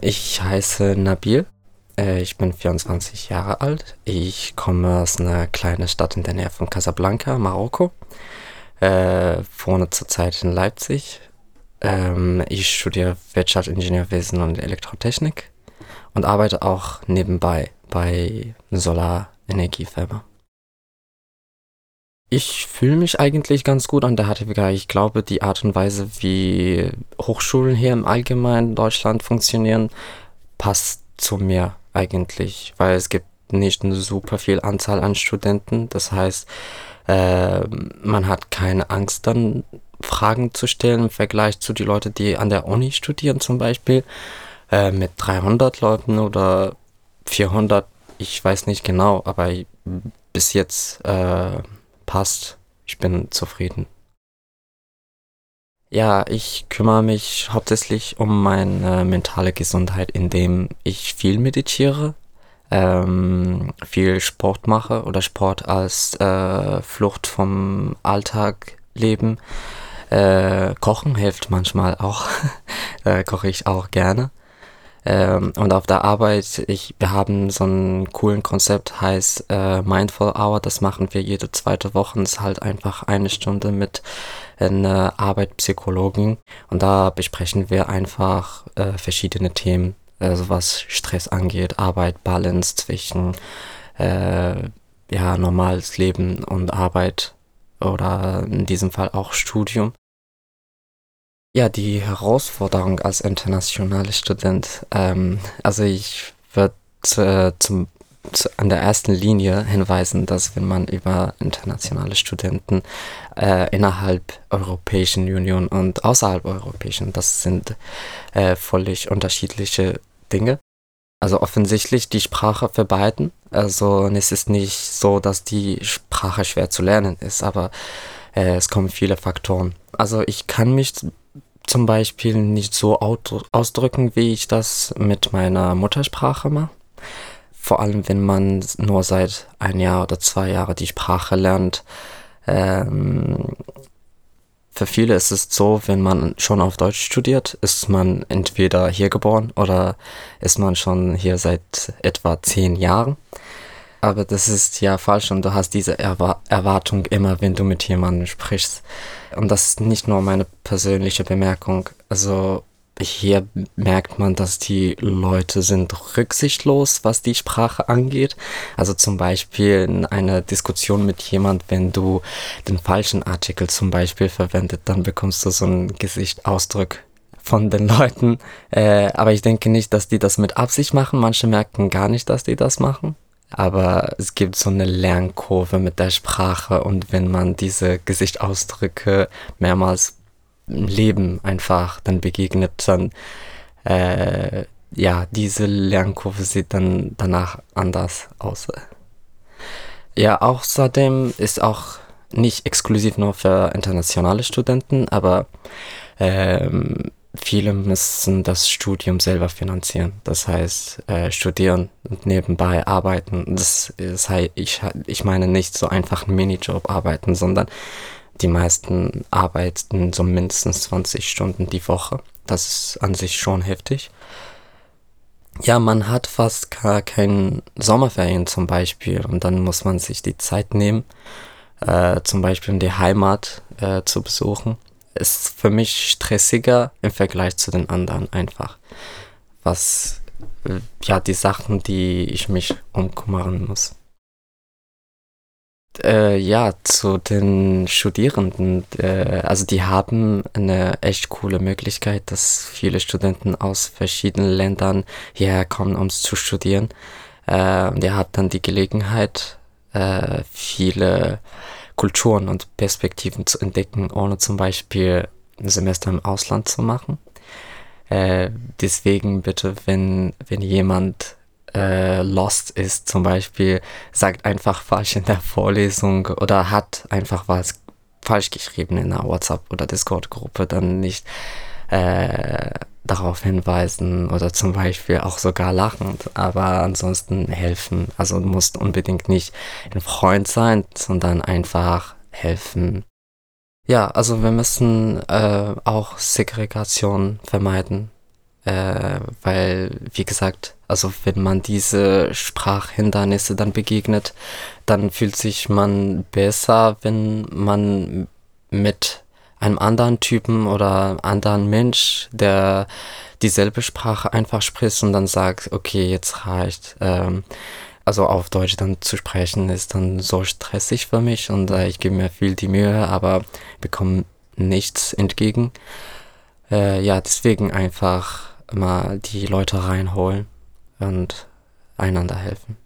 ich heiße Nabil. Äh, ich bin 24 Jahre alt. Ich komme aus einer kleinen Stadt in der Nähe von Casablanca, Marokko. Äh, wohne zurzeit in Leipzig. Ähm, ich studiere Wirtschaftsingenieurwesen und Elektrotechnik und arbeite auch nebenbei bei Solarenergiefirma. Ich fühle mich eigentlich ganz gut an der HTWK. Ich glaube, die Art und Weise, wie Hochschulen hier im Allgemeinen in Deutschland funktionieren, passt zu mir eigentlich, weil es gibt nicht eine super viel Anzahl an Studenten. Das heißt, äh, man hat keine Angst dann Fragen zu stellen im Vergleich zu den Leuten, die an der Uni studieren zum Beispiel, äh, mit 300 Leuten oder 400, ich weiß nicht genau, aber bis jetzt äh, passt. Ich bin zufrieden. Ja, ich kümmere mich hauptsächlich um meine mentale Gesundheit, indem ich viel meditiere, ähm, viel Sport mache oder Sport als äh, Flucht vom Alltag leben. Äh, Kochen hilft manchmal auch. äh, koche ich auch gerne. Ähm, und auf der Arbeit, ich, wir haben so einen coolen Konzept, heißt äh, Mindful Hour. Das machen wir jede zweite Woche. Das ist halt einfach eine Stunde mit einer Arbeitspsychologin. Und da besprechen wir einfach äh, verschiedene Themen, also was Stress angeht, Arbeit, Balance zwischen äh, ja, normales Leben und Arbeit oder in diesem Fall auch Studium. Ja, die Herausforderung als internationaler Student, ähm, also ich würde äh, zum zu, an der ersten Linie hinweisen, dass wenn man über internationale Studenten äh, innerhalb Europäischen Union und außerhalb Europäischen, das sind äh, völlig unterschiedliche Dinge. Also offensichtlich die Sprache für beiden. Also es ist nicht so, dass die Sprache schwer zu lernen ist, aber äh, es kommen viele Faktoren. Also ich kann mich zum Beispiel nicht so ausdrücken, wie ich das mit meiner Muttersprache mache. Vor allem, wenn man nur seit ein Jahr oder zwei Jahren die Sprache lernt. Ähm, für viele ist es so, wenn man schon auf Deutsch studiert, ist man entweder hier geboren oder ist man schon hier seit etwa zehn Jahren. Aber das ist ja falsch und du hast diese Erwa Erwartung immer, wenn du mit jemandem sprichst. Und das ist nicht nur meine persönliche Bemerkung. Also hier merkt man, dass die Leute sind rücksichtslos, was die Sprache angeht. Also zum Beispiel in einer Diskussion mit jemand, wenn du den falschen Artikel zum Beispiel verwendet, dann bekommst du so einen Gesichtsausdruck von den Leuten. Äh, aber ich denke nicht, dass die das mit Absicht machen. Manche merken gar nicht, dass die das machen. Aber es gibt so eine Lernkurve mit der Sprache und wenn man diese Gesichtsausdrücke mehrmals im Leben einfach dann begegnet, dann äh, ja, diese Lernkurve sieht dann danach anders aus. Ja, außerdem ist auch nicht exklusiv nur für internationale Studenten, aber ähm, viele müssen das Studium selber finanzieren. Das heißt, äh, studieren und nebenbei arbeiten. Das, das heißt, ich, ich meine nicht so einfach einen Minijob arbeiten, sondern die meisten arbeiten so mindestens 20 Stunden die Woche. Das ist an sich schon heftig. Ja, man hat fast gar keine Sommerferien zum Beispiel und dann muss man sich die Zeit nehmen, äh, zum Beispiel in die Heimat äh, zu besuchen. Ist für mich stressiger im Vergleich zu den anderen einfach. Was, äh, ja, die Sachen, die ich mich umkümmern muss. Äh, ja, zu den Studierenden. Äh, also die haben eine echt coole Möglichkeit, dass viele Studenten aus verschiedenen Ländern hierher kommen, um zu studieren. Äh, und ihr habt dann die Gelegenheit, äh, viele Kulturen und Perspektiven zu entdecken, ohne zum Beispiel ein Semester im Ausland zu machen. Äh, deswegen bitte, wenn, wenn jemand äh, lost ist, zum Beispiel, sagt einfach falsch in der Vorlesung oder hat einfach was falsch geschrieben in einer WhatsApp- oder Discord-Gruppe, dann nicht äh, darauf hinweisen oder zum Beispiel auch sogar lachend, aber ansonsten helfen. Also du musst unbedingt nicht ein Freund sein, sondern einfach helfen. Ja, also wir müssen äh, auch Segregation vermeiden Äh, weil, wie gesagt, also wenn man diese Sprachhindernisse dann begegnet, dann fühlt sich man besser, wenn man mit einem anderen Typen oder anderen Mensch, der dieselbe Sprache einfach spricht und dann sagt, okay, jetzt reicht. Ähm, also auf Deutsch dann zu sprechen ist dann so stressig für mich und äh, ich gebe mir viel die Mühe, aber bekomme nichts entgegen. Äh, ja, deswegen einfach mal die Leute reinholen und einander helfen.